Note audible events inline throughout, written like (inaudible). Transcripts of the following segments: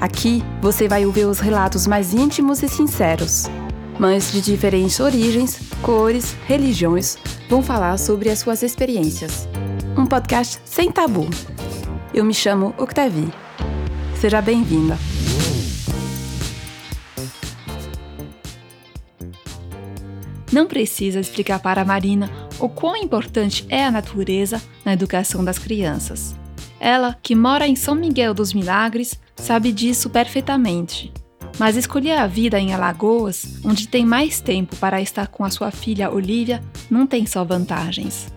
Aqui você vai ouvir os relatos mais íntimos e sinceros. Mães de diferentes origens, cores, religiões vão falar sobre as suas experiências. Um podcast sem tabu. Eu me chamo Octavie. Seja bem-vinda. Não precisa explicar para a Marina o quão importante é a natureza na educação das crianças. Ela, que mora em São Miguel dos Milagres, sabe disso perfeitamente. Mas escolher a vida em Alagoas, onde tem mais tempo para estar com a sua filha Olivia, não tem só vantagens.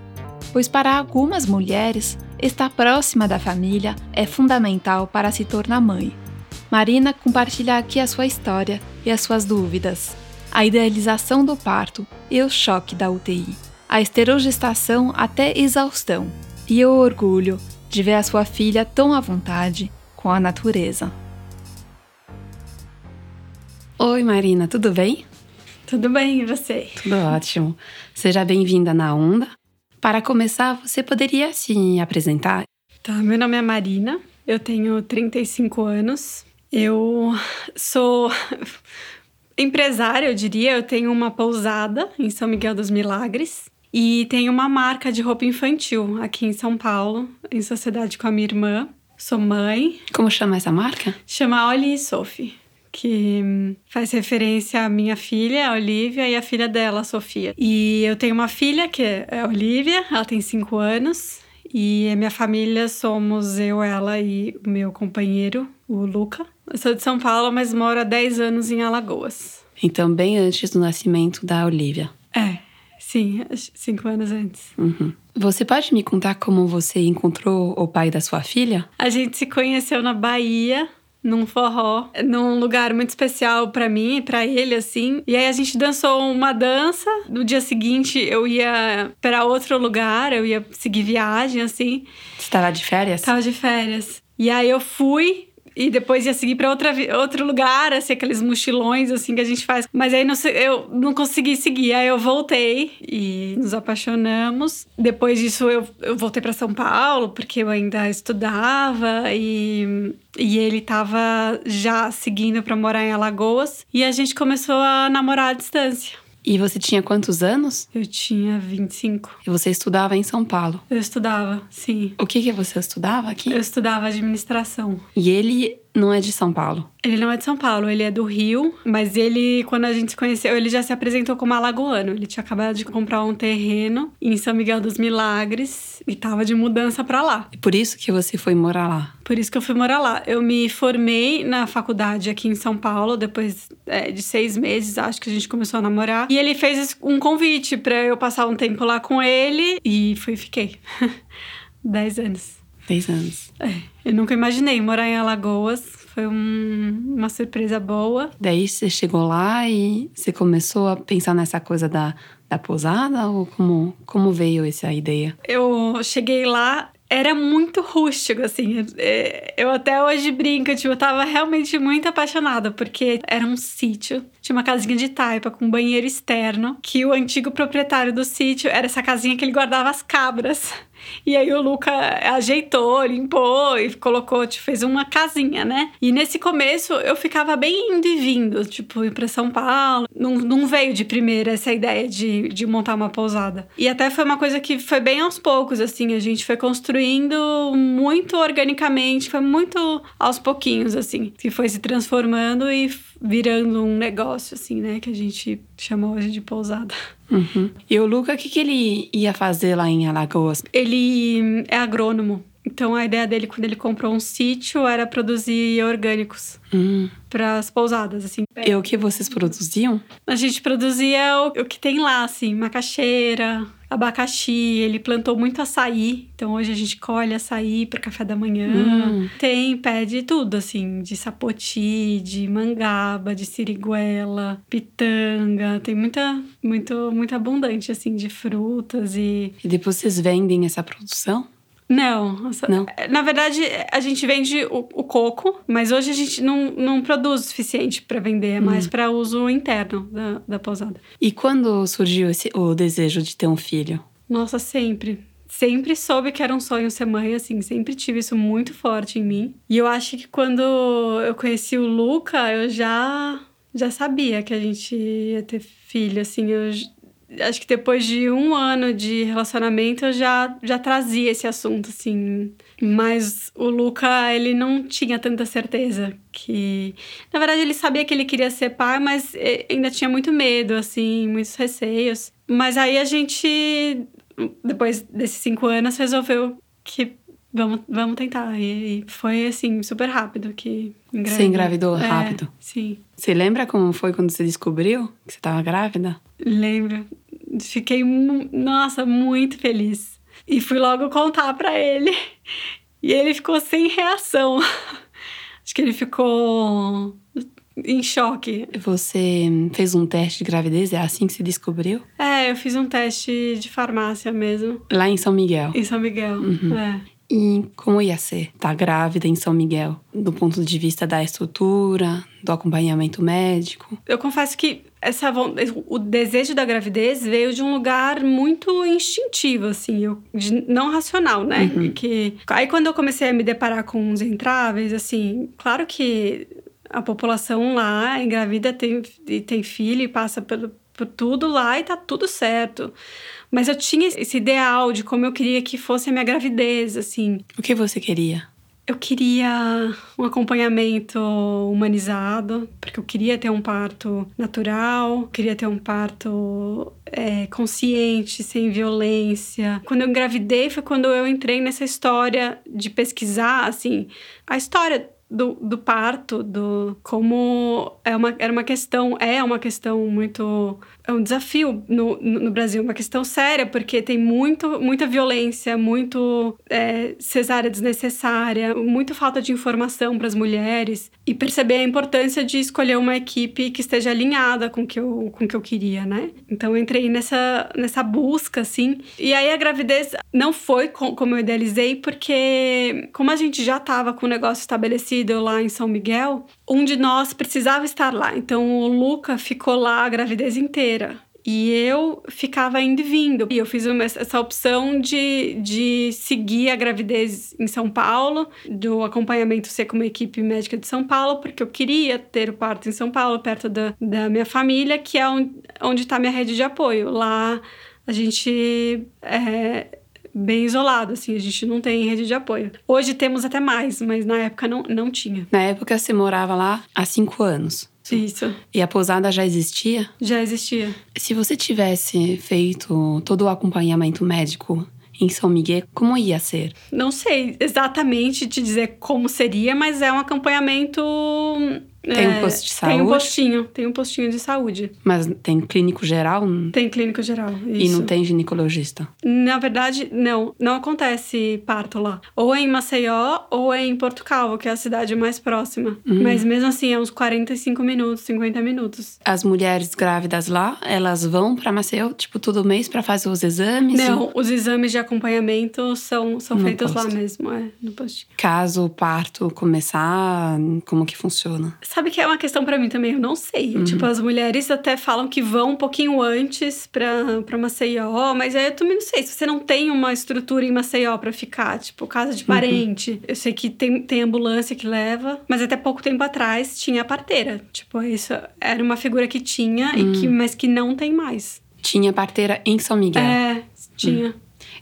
Pois para algumas mulheres, estar próxima da família é fundamental para se tornar mãe. Marina compartilha aqui a sua história e as suas dúvidas, a idealização do parto e o choque da UTI, a esterogestação até exaustão e o orgulho de ver a sua filha tão à vontade com a natureza. Oi, Marina, tudo bem? Tudo bem, e você? Tudo ótimo. Seja bem-vinda na Onda. Para começar, você poderia se apresentar? Tá, meu nome é Marina, eu tenho 35 anos, eu sou (laughs) empresária, eu diria, eu tenho uma pousada em São Miguel dos Milagres e tenho uma marca de roupa infantil aqui em São Paulo, em sociedade com a minha irmã. Sou mãe. Como chama essa marca? Chama Oli e Sophie, que faz referência à minha filha, a Olivia, e a filha dela, a Sofia. E eu tenho uma filha que é a Olivia, ela tem 5 anos. E a minha família somos eu, ela e o meu companheiro, o Luca. Eu sou de São Paulo, mas moro há 10 anos em Alagoas. Então, bem antes do nascimento da Olivia. É, sim, cinco anos antes. Uhum. Você pode me contar como você encontrou o pai da sua filha? A gente se conheceu na Bahia, num forró, num lugar muito especial para mim e para ele, assim. E aí a gente dançou uma dança. No dia seguinte eu ia para outro lugar, eu ia seguir viagem, assim. Você estava de férias? Tava de férias. E aí eu fui, e depois ia seguir para outro lugar, assim, aqueles mochilões, assim, que a gente faz. Mas aí não, eu não consegui seguir. Aí eu voltei e nos apaixonamos. Depois disso, eu, eu voltei para São Paulo, porque eu ainda estudava e, e ele tava já seguindo para morar em Alagoas. E a gente começou a namorar à distância. E você tinha quantos anos? Eu tinha 25. E você estudava em São Paulo? Eu estudava, sim. O que, que você estudava aqui? Eu estudava administração. E ele não é de São Paulo? Ele não é de São Paulo, ele é do Rio, mas ele, quando a gente se conheceu, ele já se apresentou como alagoano. Ele tinha acabado de comprar um terreno em São Miguel dos Milagres e tava de mudança para lá. E por isso que você foi morar lá? Por isso que eu fui morar lá. Eu me formei na faculdade aqui em São Paulo, depois é, de seis meses, acho que a gente começou a namorar. E ele fez um convite para eu passar um tempo lá com ele e fui fiquei. (laughs) Dez anos. Dez anos. É, eu nunca imaginei morar em Alagoas. Foi um, uma surpresa boa. Daí você chegou lá e você começou a pensar nessa coisa da, da pousada? Ou como, como veio essa ideia? Eu cheguei lá, era muito rústico, assim. É, eu até hoje brinco, tipo, eu tava realmente muito apaixonada, porque era um sítio, tinha uma casinha de taipa com um banheiro externo, que o antigo proprietário do sítio era essa casinha que ele guardava as cabras. E aí o Luca ajeitou, limpou e colocou, tipo, fez uma casinha, né? E nesse começo eu ficava bem indo e vindo, tipo, ir pra São Paulo. Não, não veio de primeira essa ideia de, de montar uma pousada. E até foi uma coisa que foi bem aos poucos, assim, a gente foi construindo muito organicamente, foi muito aos pouquinhos, assim, que foi se transformando e virando um negócio, assim, né? Que a gente chama hoje de pousada. Uhum. E o Luca, o que, que ele ia fazer lá em Alagoas? Ele é agrônomo. Então a ideia dele quando ele comprou um sítio era produzir orgânicos hum. para as pousadas, assim. E o que vocês produziam? A gente produzia o, o que tem lá, assim, macaxeira, abacaxi, ele plantou muito açaí. Então hoje a gente colhe açaí para café da manhã. Hum. Tem pé de tudo, assim, de sapoti, de mangaba, de siriguela, pitanga. Tem muita, muito, muito abundante, assim, de frutas e. E depois vocês vendem essa produção? Não, Não? na verdade a gente vende o, o coco, mas hoje a gente não, não produz o suficiente para vender, é mais para uso interno da, da pousada. E quando surgiu esse, o desejo de ter um filho? Nossa, sempre. Sempre soube que era um sonho ser mãe, assim, sempre tive isso muito forte em mim. E eu acho que quando eu conheci o Luca, eu já já sabia que a gente ia ter filho, assim, eu acho que depois de um ano de relacionamento eu já, já trazia esse assunto, assim. Mas o Luca, ele não tinha tanta certeza que. Na verdade, ele sabia que ele queria ser pai, mas ainda tinha muito medo, assim, muitos receios. Mas aí a gente, depois desses cinco anos, resolveu que vamos, vamos tentar. E, foi, assim, super rápido que engravidou. Você engravidou É, rápido? sim. Você lembra como foi quando você descobriu que você estava grávida? Lembro. Fiquei, nossa, muito feliz. E fui logo contar pra ele. E ele ficou sem reação. (laughs) Acho que ele ficou em choque. Você fez um teste de gravidez? É assim que se descobriu? É, eu fiz um teste de farmácia mesmo, Lá em São Miguel. em São Miguel. É. E como ia ser estar grávida em São Miguel? Do ponto de vista da estrutura, do acompanhamento médico? Eu confesso que essa, o desejo da gravidez veio de um lugar muito instintivo, assim, eu- de- não racional, né? Que, aí quando eu comecei a me deparar com os entraves, assim, claro que a população lá engravida, tem, e tem filho e passa pelo, por tudo lá e tá tudo certo. Mas eu tinha esse ideal de como eu queria que fosse a minha gravidez, assim. O que você queria? Eu queria um acompanhamento humanizado, porque eu queria ter um parto natural, queria ter um parto é, consciente, sem violência. Quando eu engravidei foi quando eu entrei nessa história de pesquisar, assim, a história do, do parto, do como é uma, era uma questão, é uma questão muito. É um desafio no, no, Brasil, uma questão séria, porque tem muito, muita violência, muito é, cesárea desnecessária, muita falta de informação para as mulheres e perceber a importância de escolher uma equipe que esteja alinhada com o que eu, com o que eu queria, né? Então eu entrei nessa, nessa busca, assim. E aí a gravidez não foi co- como eu idealizei, porque como a gente já estava com o negócio estabelecido lá em São Miguel, um de nós precisava estar lá. Então o Luca ficou lá a gravidez inteira. E eu ficava indo e vindo. E eu fiz uma- essa opção de, de seguir a gravidez em São Paulo, do acompanhamento ser com uma equipe médica de São Paulo, porque eu queria ter o parto em São Paulo, perto da, da minha família, que é on- onde está minha rede de apoio. Lá a gente é bem isolado, assim, a gente não tem rede de apoio. Hoje temos até mais, mas na época não, não tinha. Na época você morava lá há cinco anos. Isso, E a pousada já existia? já existia. Se você tivesse feito todo o acompanhamento médico em São Miguel, como ia ser? Não sei exatamente te dizer como seria, mas é um acompanhamento. Tem um é, posto de Tem um saúde? postinho, tem um postinho de saúde. Mas tem clínico geral Tem clínico geral. e Isso. não tem ginecologista? Na verdade, não. Não acontece parto lá. Ou é em Maceió ou é em Porto Calvo, que é a cidade mais próxima. Hum. Mas mesmo assim, é uns 45 minutos, 50 minutos. As mulheres grávidas lá, elas vão para Maceió, tipo, todo mês para fazer os exames? Não, os exames de acompanhamento são, são No feitos lá posto. mesmo, é, no postinho. Caso o parto começar, como que funciona? Sabe que é uma questão pra mim também, eu não sei. Uhum. Tipo, as mulheres até falam que vão um pouquinho antes pra, pra Maceió, mas aí eu também não sei. Se você não tem uma estrutura em Maceió pra ficar, tipo, casa Uhum. de parente. Eu sei que tem, tem ambulância que leva, mas até pouco tempo atrás tinha a parteira. Tipo, isso era uma figura que tinha, e Hum. que, mas que não tem mais. Tinha parteira em São Miguel. É, tinha.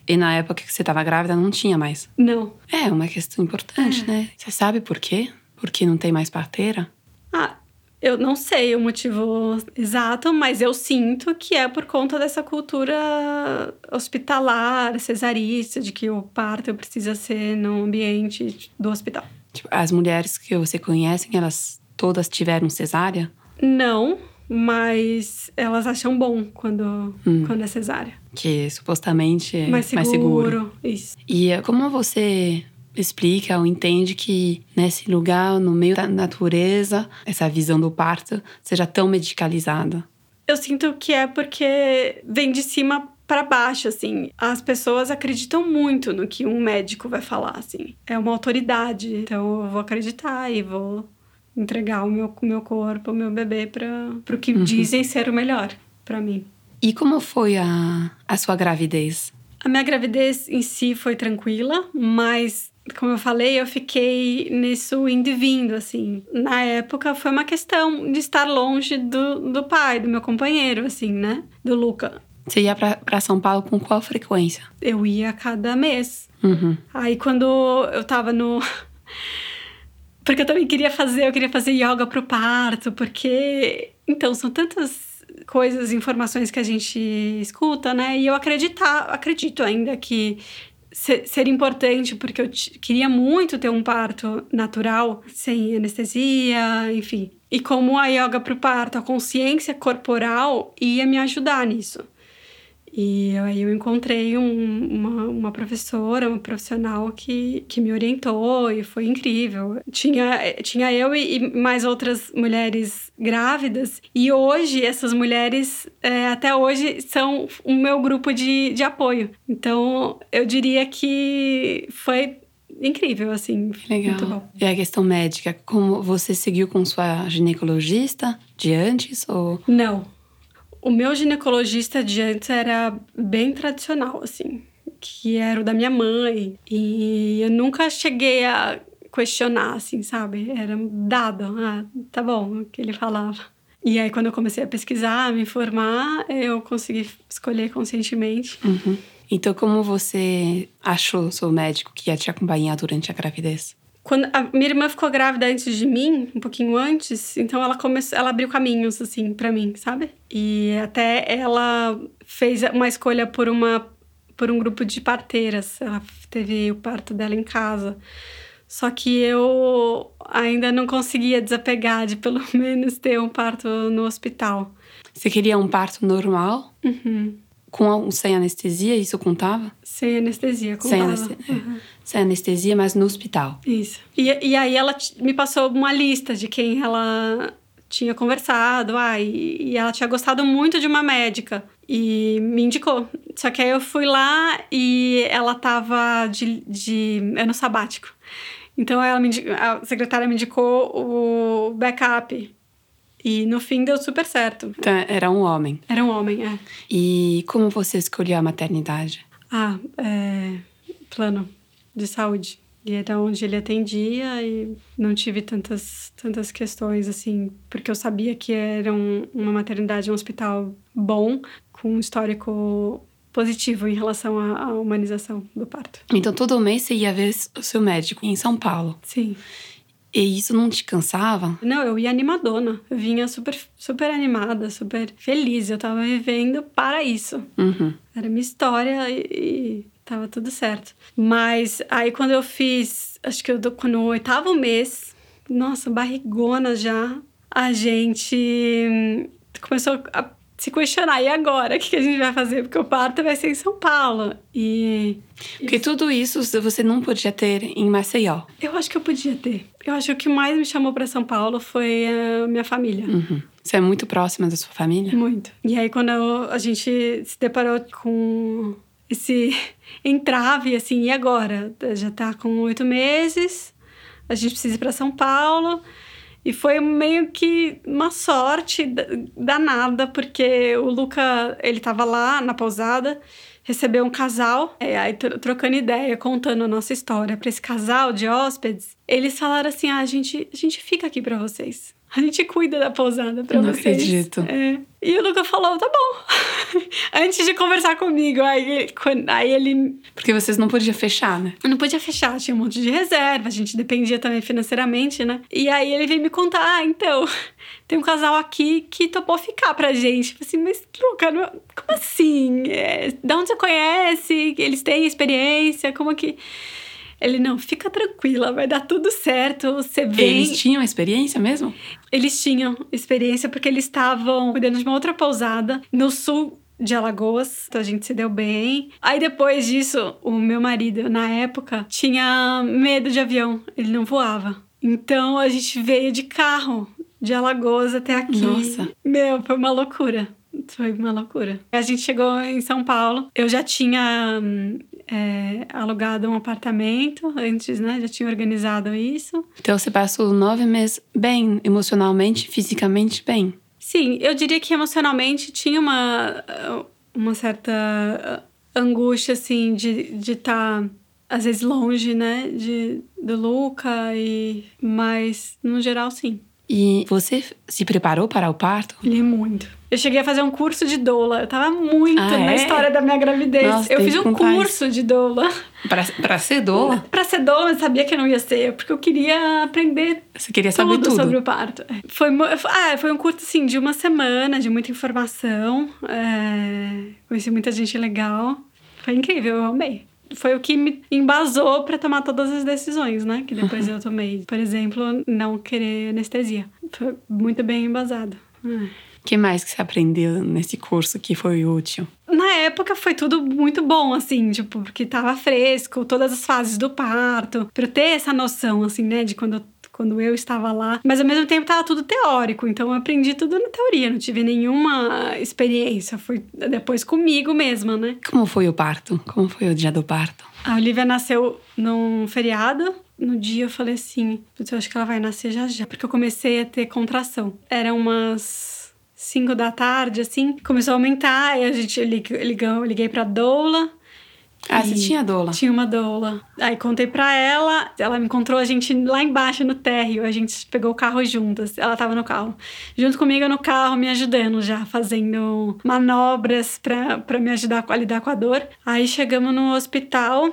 E na época que você estava grávida, não tinha mais. Não. É uma questão importante, né? Você sabe por quê? Porque não tem mais parteira? Ah, eu não sei o motivo exato, mas eu sinto que é por conta dessa cultura hospitalar, cesarista, de que o parto precisa ser no ambiente do hospital. Tipo, as mulheres que você conhece, elas todas tiveram cesárea? Não, mas elas acham bom quando, Hum. quando é cesárea. Que supostamente é mais mais seguro. seguro. Isso. E eh, como você explica ou entende que nesse lugar, no meio da natureza, essa visão do parto seja tão medicalizada? Eu sinto que é porque vem de cima para baixo, assim. As pessoas acreditam muito no que um médico vai falar, assim. É uma autoridade, então eu vou acreditar e vou entregar o meu, o meu corpo, o meu bebê para o que dizem ser o melhor para mim. E como foi a, a sua gravidez? A minha gravidez em si foi tranquila, mas como eu falei, eu fiquei nisso indo e vindo, assim. Na época foi uma questão de estar longe do, do pai, do meu companheiro, assim, né? Do Luca. Você ia para São Paulo com qual frequência? Eu ia a cada mês. Uhum. Aí quando eu tava no. (laughs) Porque eu também queria fazer, eu queria fazer yoga pro parto, porque. Então, são tantas coisas, informações que a gente escuta, né? E eu acreditar, acredito ainda que se- seria importante, porque eu queria muito ter um parto natural, sem anestesia, enfim. E como a yoga pro parto, a consciência corporal ia me ajudar nisso. E aí eu encontrei um- uma, uma professora, uma profissional que, que me orientou e foi incrível. Tinha, tinha eu e, e mais outras mulheres grávidas, e hoje essas mulheres, é, até hoje, são o meu grupo de, de apoio. Então eu diria que foi incrível, assim. Legal. Muito bom. E a questão médica, como você seguiu com sua ginecologista de antes ou Não. O meu ginecologista de antes era bem tradicional, assim, que era o da minha mãe. E eu nunca cheguei a questionar, assim, sabe? Era dado. Ah, tá bom, o que ele falava. E aí, quando eu comecei a pesquisar, me informar, eu consegui escolher conscientemente. Uhum. Então, como você achou seu médico que ia te acompanhar durante a gravidez? Quando a minha irmã ficou grávida antes de mim, um pouquinho antes, então ela começou, ela abriu caminhos assim para mim, sabe? E até ela fez uma escolha por uma por um grupo de parteiras. Ela teve o parto dela em casa. Só que eu ainda não conseguia desapegar de pelo (laughs) menos ter um parto no hospital. Você queria um parto normal, Uhum. Com sem anestesia? Isso contava? Sem anestesia, Sem, contava. aneste- Uhum. sem anestesia, mas no hospital. Isso. E, e aí ela me passou uma lista de quem ela tinha conversado, ah, e, e ela tinha gostado muito de uma médica e me indicou. Só que aí eu fui lá e ela tava de, de ano sabático. Então ela me, a secretária me indicou o backup. E no fim deu super certo. Então, era um homem. Era um homem, é. E como você escolheu a maternidade? Ah, é, plano de saúde. E era onde ele atendia e não tive tantas, tantas questões, assim, porque eu sabia que era um- uma maternidade, um hospital bom, com um histórico positivo em relação à, à humanização do parto. Então, todo mês você ia ver o seu médico em São Paulo. Sim. E isso não te cansava? Não, eu ia animadona. Eu vinha super, super animada, super feliz. Eu tava vivendo para isso. Uhum. Era minha história e, e tava tudo certo. Mas aí quando eu fiz, acho que eu do- no oitavo mês, nossa, barrigona já, a gente hum, começou a se questionar. E agora? O que a gente vai fazer? Porque o parto vai ser em São Paulo. E Porque tudo isso você não podia ter em Maceió. eu acho que eu podia ter. Eu acho que o que mais me chamou para São Paulo foi a minha família. Uhum. Você é muito próxima da sua família? Muito. E aí, quando eu- a gente se deparou com esse (laughs) entrave, assim, e agora? Já tá com oito meses, a gente precisa ir para São Paulo. E foi meio que uma sorte da- danada, porque o Luca, ele tava lá na pousada, recebeu um casal, aí tro- trocando ideia, contando a nossa história para esse casal de hóspedes. Eles falaram assim: ah, a gente, a gente fica aqui para vocês. A gente cuida da pousada pra Não vocês. acredito. É. E o Luca falou, tá bom. (laughs) Antes de conversar comigo. Aí, aí ele Porque vocês não podiam fechar, né? não podia fechar, tinha um monte de reserva, a gente dependia também financeiramente, né? E aí ele veio me contar, ah, então, (laughs) tem um casal aqui que topou ficar pra gente. Eu falei assim, mas Luca, não- como assim? É, de onde você conhece? Eles têm experiência? Como que... Ele, não, fica tranquila, vai dar tudo certo, você vem. Eles tinham experiência mesmo? Eles tinham experiência porque eles estavam cuidando de uma outra pousada no sul de Alagoas, então a gente se deu bem. Aí depois disso, o meu marido, na época, tinha medo de avião, ele não voava. Então a gente veio de carro de Alagoas até aqui. Nossa. Meu, foi uma loucura. Foi uma loucura. A gente chegou em São Paulo. Eu já tinha hum, é, alugado um apartamento antes, né? Já tinha organizado isso. Então você passou nove meses bem, emocionalmente, fisicamente bem. Sim, eu diria que emocionalmente tinha uma, uma certa angústia, assim, de estar, tá, às vezes, longe, né? De, do Luca, e... mas no geral, sim. E você se preparou para o parto? Li muito. Eu cheguei a fazer um curso de doula. Eu tava muito Ah, na é? história da minha gravidez. Nossa, eu fiz um curso de doula. Para, para ser doula? Pra ser doula, mas sabia que não ia ser, porque eu queria aprender Você queria saber tudo, tudo? sobre o parto. Foi, mu- ah, foi um curso assim de uma semana, de muita informação. É, conheci muita gente legal. Foi incrível, eu amei. Foi o que me embasou pra tomar todas as decisões, né? Que depois (laughs) eu tomei. Por exemplo, não querer anestesia. Foi muito bem embasado. É. O que mais que você aprendeu nesse curso que foi útil? Na época foi tudo muito bom, assim, tipo, porque tava fresco, todas as fases do parto, pra eu ter essa noção, assim, né, de quando eu, quando eu estava lá. Mas ao mesmo tempo tava tudo teórico, então eu aprendi tudo na teoria, não tive nenhuma experiência, foi depois comigo mesma, né. Como foi o parto? Como foi o dia do parto? A Olivia nasceu num feriado. No dia eu falei assim, "Putz, eu acho que ela vai nascer já já, porque eu comecei a ter contração. Eram umas 5 da tarde, assim, começou a aumentar, aí a gente ligou, liguei pra doula. Ah, você tinha doula? Tinha uma doula. Aí contei pra ela, ela me encontrou a gente lá embaixo no térreo, a gente pegou o carro juntas. Ela tava no carro. Junto comigo no carro, me ajudando já, fazendo manobras pra, pra me ajudar a lidar com a dor. Aí chegamos no hospital.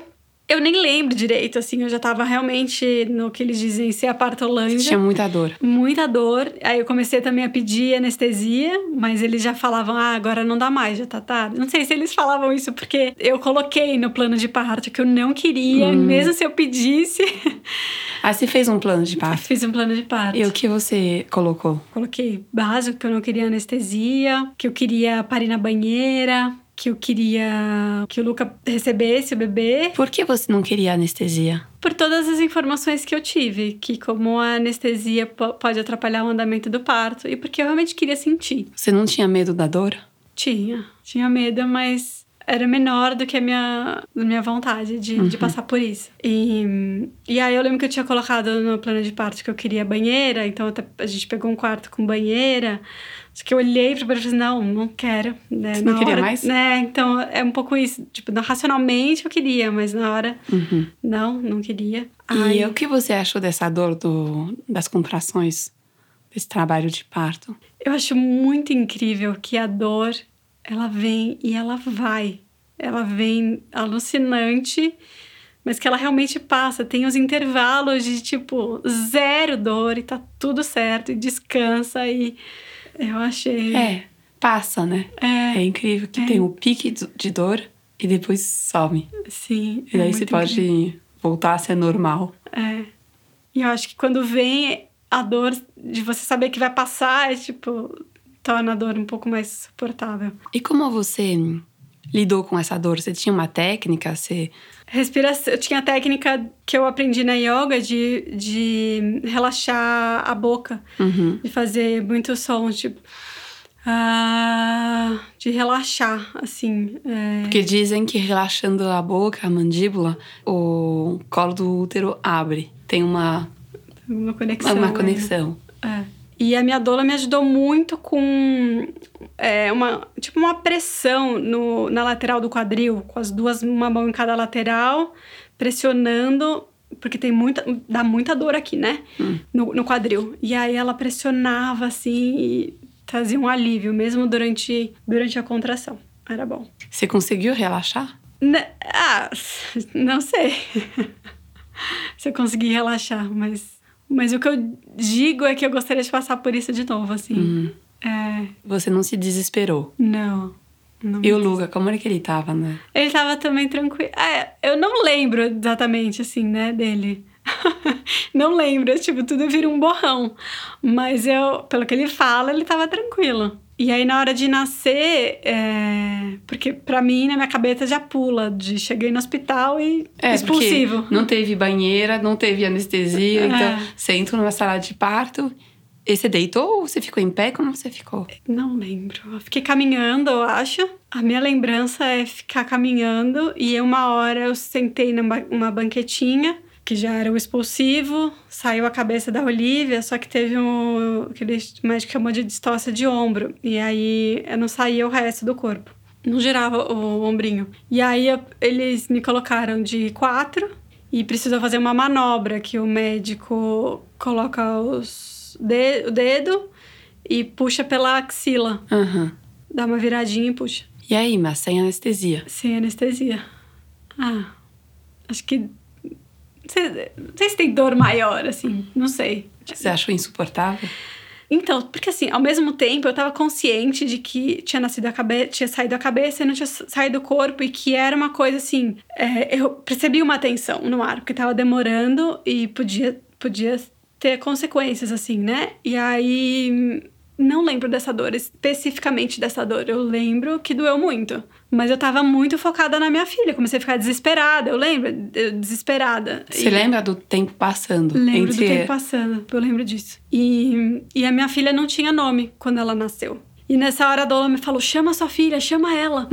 Eu nem lembro direito, assim, eu já tava realmente no que eles dizem ser a partolândia. tinha muita dor. Muita dor. Aí eu comecei também a pedir anestesia, mas eles já falavam: ah, agora não dá mais, já tá tarde. Não sei se eles falavam isso porque eu coloquei no plano de parto que eu não queria, mesmo se eu pedisse. (laughs) Ah, você fez um plano de parto. Fiz um plano de parto. E o que você colocou? Coloquei básico, que eu não queria anestesia, que eu queria parir na banheira, que eu queria que o Luca recebesse o bebê. Por que você não queria anestesia? Por todas as informações que eu tive, que como a anestesia po- pode atrapalhar o andamento do parto, e porque eu realmente queria sentir. Você não tinha medo da dor? Tinha, tinha medo, mas era menor do que a minha, a minha vontade de, de passar por isso. E, e aí eu lembro que eu tinha colocado no plano de parto que eu queria banheira, então a gente pegou um quarto com banheira. Só que eu olhei pra banheira e falei, não, não quero. Né? Você não Na queria hora- mais? Né? Então é um pouco isso. Tipo, racionalmente eu queria, mas na hora, Uhum. não, não queria. E Aí- o que você achou dessa dor do, das contrações, desse trabalho de parto? Eu acho muito incrível que a dor, ela vem e ela vai. Ela vem alucinante, mas que ela realmente passa. Tem os intervalos de tipo zero dor e tá tudo certo e descansa e eu achei. É, passa, né? É, É incrível que É. tem o pique do- de dor e depois some. sim. E é daí você muito pode incrível. voltar a ser normal. É. E eu acho que quando vem a dor de você saber que vai passar, é tipo torna a dor um pouco mais suportável. E como você lidou com essa dor? Você tinha uma técnica? Você... Respiração. Eu tinha a técnica que eu aprendi na yoga de, de relaxar a boca, Uhum. de fazer muito som, tipo. ah, de relaxar, assim. é. Porque dizem que relaxando a boca, a mandíbula, o colo do útero abre. Tem uma, uma conexão. uma né? conexão. É. E a minha doula me ajudou muito com é, uma tipo uma pressão no, na lateral do quadril, com as duas, uma mão em cada lateral, pressionando, porque tem muita. dá muita dor aqui, né? No, no quadril. E aí ela pressionava assim e trazia um alívio, mesmo durante, durante a contração. Era bom. Você conseguiu relaxar? N- ah, (laughs) não sei (laughs) se eu consegui relaxar, mas, mas o que eu digo é que eu gostaria de passar por isso de novo, assim. Uhum. É, Você não se desesperou? não, Não E o Luca, como é que ele tava, né? Ele tava também tranquilo. É, eu não lembro exatamente, assim, né, dele. (laughs) não lembro, tipo, tudo vira um borrão. Mas eu, pelo que ele fala, ele tava tranquilo. E aí, na hora de nascer, é... porque pra mim, na minha cabeça, já pula de cheguei no hospital e É, expulsivo. não teve banheira, não teve anestesia, É. então você entra numa sala de parto e você deitou ou você ficou em pé? Como você ficou? Não lembro. Eu fiquei caminhando, eu acho. A minha lembrança é ficar caminhando e uma hora eu sentei numa uma banquetinha, que já era o expulsivo, saiu a cabeça da Olivia, só que teve um. aquele médico chamou de distócia de ombro. E aí não saía o resto do corpo. Não girava o ombrinho. E aí eles me colocaram de quatro e precisou fazer uma manobra que o médico coloca os de- o dedo e puxa pela axila. Aham. Dá uma viradinha e puxa. E aí, mas sem anestesia? Sem anestesia. Ah, acho que. Não sei, não sei se tem dor maior, assim, não sei. Você achou insuportável? Então, porque assim, ao mesmo tempo eu tava consciente de que tinha nascido a cabeça, tinha saído a cabeça e não tinha saído o corpo, e que era uma coisa assim. é, eu percebi uma tensão no ar, porque tava demorando e podia, podia ter consequências, assim, né? E aí. Não lembro dessa dor, especificamente dessa dor. Eu lembro que doeu muito. Mas eu tava muito focada na minha filha. Comecei a ficar desesperada. Eu lembro, desesperada. Você E- lembra do tempo passando? Lembro entre... do tempo passando, eu lembro disso. E, e a minha filha não tinha nome quando ela nasceu. E nessa hora a Dola me falou: chama sua filha, chama ela.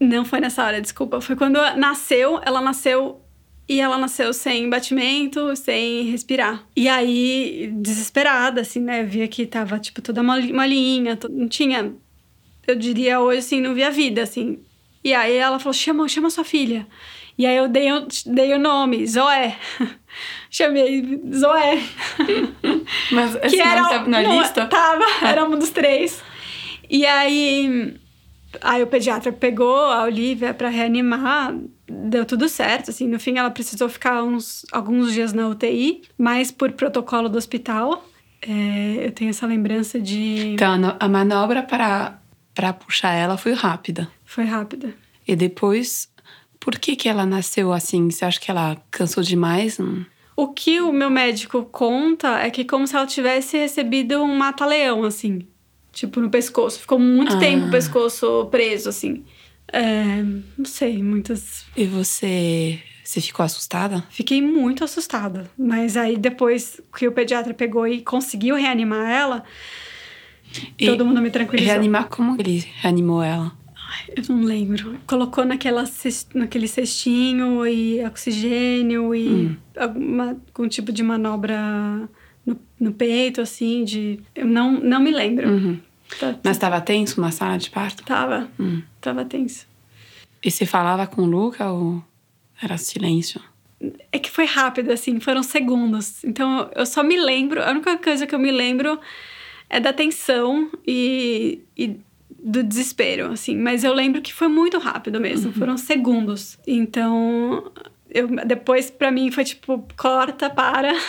Não foi nessa hora, desculpa. Foi quando nasceu, ela nasceu e ela nasceu sem batimento, sem respirar. E aí, desesperada, assim, né? Via que tava, tipo, toda molinha, não tinha. Eu diria hoje, assim, não via vida, assim. E aí ela falou: chama, chama sua filha. E aí eu dei, o- dei o nome, Zoé. (laughs) Chamei Zoé. (laughs) Mas esse nome tava na não, lista? Tava, (laughs) era um dos três. E aí, aí o pediatra pegou a Olivia pra reanimar, deu tudo certo, assim, no fim ela precisou ficar uns alguns dias na UTI, mas por protocolo do hospital, é, eu tenho essa lembrança de Então, a a manobra para, para puxar ela foi rápida. foi rápida. E depois, por que que ela nasceu assim? Você acha que ela cansou demais? Hum. O que o meu médico conta é que como se ela tivesse recebido um mata-leão, assim. Tipo, no pescoço. Ficou muito Ah. tempo o pescoço preso, assim. É, não sei, muitas E você, você ficou assustada? Fiquei muito assustada. Mas aí depois que o pediatra pegou e conseguiu reanimar ela, E todo mundo me tranquilizou. Reanimar, como ele reanimou ela? Eu não lembro. Colocou naquela, ces- naquele cestinho e oxigênio e Hum. alguma, algum tipo de manobra no, no peito, assim, de... Eu não, não me lembro. Uhum. Tá- Mas estava tenso uma sala de parto? Tava. Hum. Tava tenso. E você falava com o Luca ou era silêncio? É que foi rápido, assim, foram segundos. Então eu só me lembro, a única coisa que eu me lembro é da tensão e, e do desespero, assim. Mas eu lembro que foi muito rápido mesmo, foram segundos. Então, eu, depois pra mim foi tipo, corta, para. (laughs)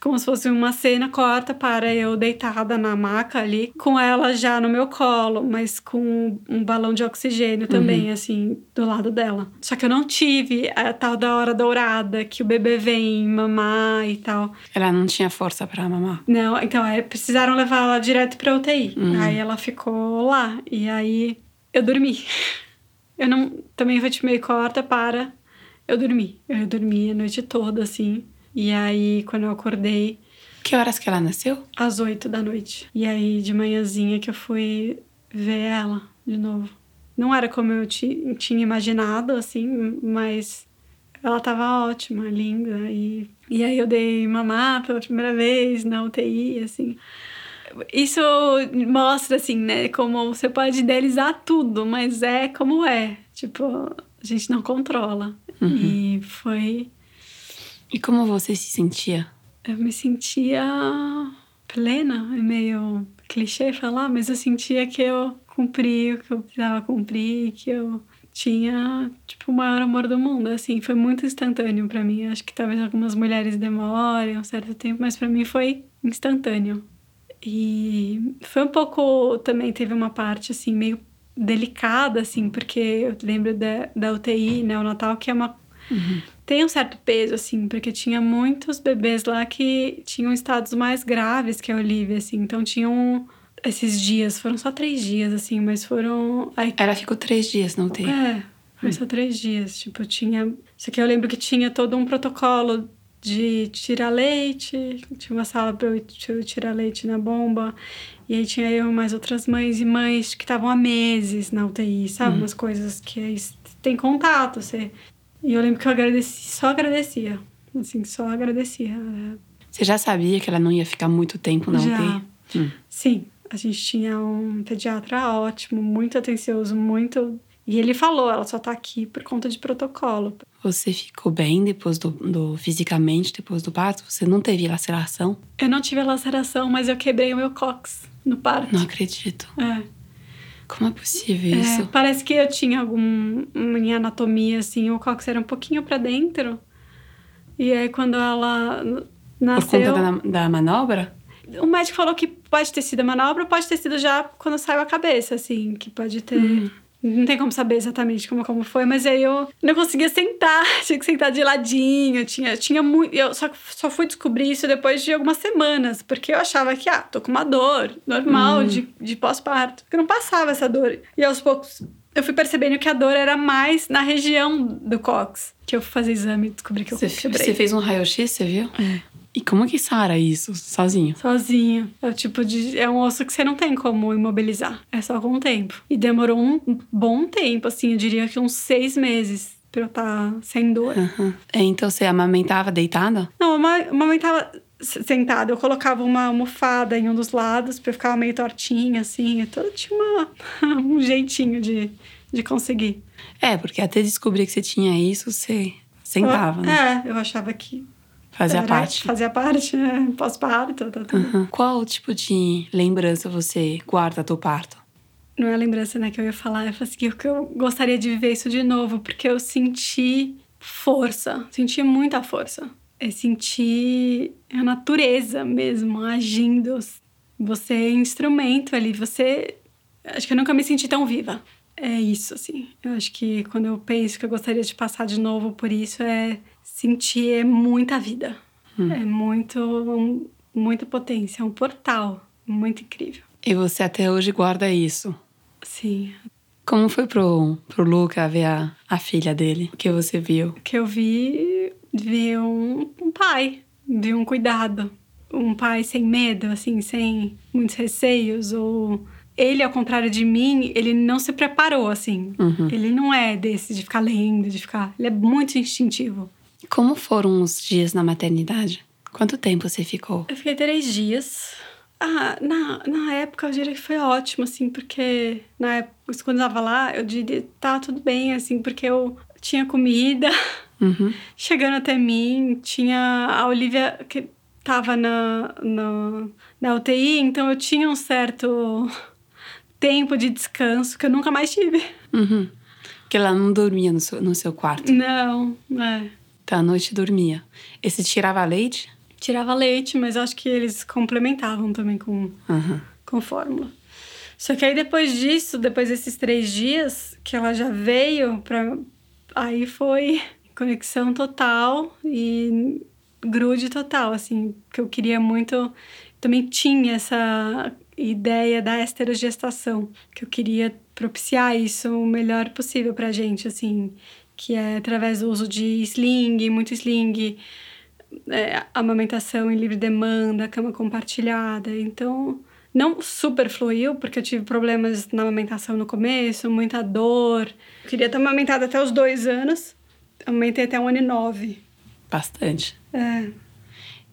Como se fosse uma cena, corta para eu deitada na maca ali, com ela já no meu colo, mas com um balão de oxigênio também, assim, do lado dela. Só que eu não tive a tal da hora dourada, que o bebê vem mamar e tal. Ela não tinha força para mamar? Não, então aí precisaram levar ela direto pra UTI. Uhum. Aí ela ficou lá. E aí eu dormi. (laughs) Eu não. Também foi meio corta para. Eu dormi. Eu dormi a noite toda, assim. E aí, quando eu acordei, Que horas que ela nasceu? às oito da noite. E aí, de manhãzinha, que eu fui ver ela de novo. Não era como eu ti- tinha imaginado, assim, mas ela tava ótima, linda. E, e aí eu dei mamar pela primeira vez na UTI, assim. Isso mostra, assim, né, como você pode idealizar tudo, mas é como é. Tipo, a gente não controla. E foi E como você se sentia? eu me sentia plena, é meio clichê falar, mas eu sentia que eu cumpri o que eu precisava cumprir, que eu tinha, tipo, o maior amor do mundo, assim, foi muito instantâneo pra mim. Acho que talvez algumas mulheres demorem um certo tempo, mas pra mim foi instantâneo. E foi um pouco, também teve uma parte, assim, meio delicada, assim, porque eu lembro da, da UTI, né, o Natal, que é uma. Tem um certo peso, assim, porque tinha muitos bebês lá que tinham estados mais graves que a Olivia, assim. Então tinham esses dias, foram só três dias, assim, mas foram. Aí, Ela ficou três dias na UTI. é, foi só três dias. Tipo, tinha. Isso aqui eu lembro que tinha todo um protocolo de tirar leite, tinha uma sala para eu ti- tirar leite na bomba. E aí tinha eu mais outras mães e mães que estavam há meses na UTI, sabe? Umas coisas que tem contato. Você... E eu lembro que eu agradeci, só agradecia. Assim, só agradecia. Você já sabia que ela não ia ficar muito tempo na Já. UTI? Hum. Sim, a gente tinha um pediatra ótimo, muito atencioso, muito. E ele falou, ela só tá aqui por conta de protocolo. Você ficou bem depois do, do fisicamente depois do parto? Você não teve laceração? Eu não tive laceração, mas eu quebrei o meu cox no parto. Não acredito. É. Como é possível É, isso? parece que eu tinha algum minha anatomia assim, o cox era um pouquinho pra dentro. E aí quando ela n- Por nasceu, conta da, da manobra? o médico falou que pode ter sido a manobra, pode ter sido já quando saiu a cabeça, assim, que pode ter. Uhum. Não tem como saber exatamente como, como foi, mas aí eu não conseguia sentar, (laughs) tinha que sentar de ladinho, tinha, tinha muito. Eu só, só fui descobrir isso depois de algumas semanas, porque eu achava que, ah, tô com uma dor normal Uhum. de, de pós-parto, porque não passava essa dor. E aos poucos eu fui percebendo que a dor era mais na região do cox, que eu fui fazer exame e descobri que eu Você, quebrei. você fez um raio-x, você viu? E como que sara isso sozinho? Sozinho. É o tipo de. É um osso que você não tem como imobilizar. É só com o tempo. E demorou um bom tempo, assim, eu diria que uns seis meses pra eu estar sem dor. É, Então você amamentava deitada? Não, eu ama- amamentava sentada. Eu colocava uma almofada em um dos lados pra eu ficar meio tortinha, assim. e Tudo tinha uma, (laughs) um jeitinho de, de conseguir. É, porque até descobrir que você tinha isso, você sentava, eu, né? É, eu achava que. Fazia era- parte. Fazia parte, né? Pós-parto, tá, tá. Aham. Qual tipo de lembrança você guarda do parto? Não é a lembrança, né, que eu ia falar. Eu falei assim, que eu gostaria de viver isso de novo, porque eu senti força. Senti muita força. Eu senti a natureza mesmo agindo. Você é instrumento ali. Você. Acho que eu nunca me senti tão viva. É isso, assim. Eu acho que quando eu penso que eu gostaria de passar de novo por isso, é sentir é muita vida. É muito. um- muita potência. É um portal muito incrível. E você até hoje guarda isso. Sim, Como foi pro, pro Luca ver a, a filha dele? O que você viu? que eu vi, vi um, um pai, vi um cuidado. Um pai sem medo, assim, sem muitos receios. Ou ele, ao contrário de mim, ele não se preparou, assim. Uhum. Ele não é desse de ficar lendo, de ficar. Ele é muito instintivo. Como foram os dias na maternidade? Quanto tempo você ficou? Eu fiquei três dias. Ah, na, na época eu diria que foi ótimo, assim, porque na época, quando eu tava lá, eu diria, tá tudo bem, assim, porque eu tinha comida, (laughs) Uhum. chegando até mim, tinha a Olivia que tava na, na, na UTI, então eu tinha um certo tempo de descanso que eu nunca mais tive. Uhum. Que ela não dormia no seu, no seu quarto. Não, é. Então, à noite dormia. E você tirava leite? Tirava leite, mas eu acho que eles complementavam também com, Uhum. com fórmula. Só que aí depois disso, depois desses três dias que ela já veio pra. Aí foi conexão total e grude total, assim, que eu queria muito. Também tinha essa ideia da esterogestação, que eu queria propiciar isso o melhor possível pra gente, assim, que é através do uso de sling, muito sling, é, amamentação em livre demanda, cama compartilhada. Então, não super fluiu, porque eu tive problemas na amamentação no começo, muita dor. Eu queria ter amamentado até os dois anos, amamentei até um ano e nove. Bastante. É.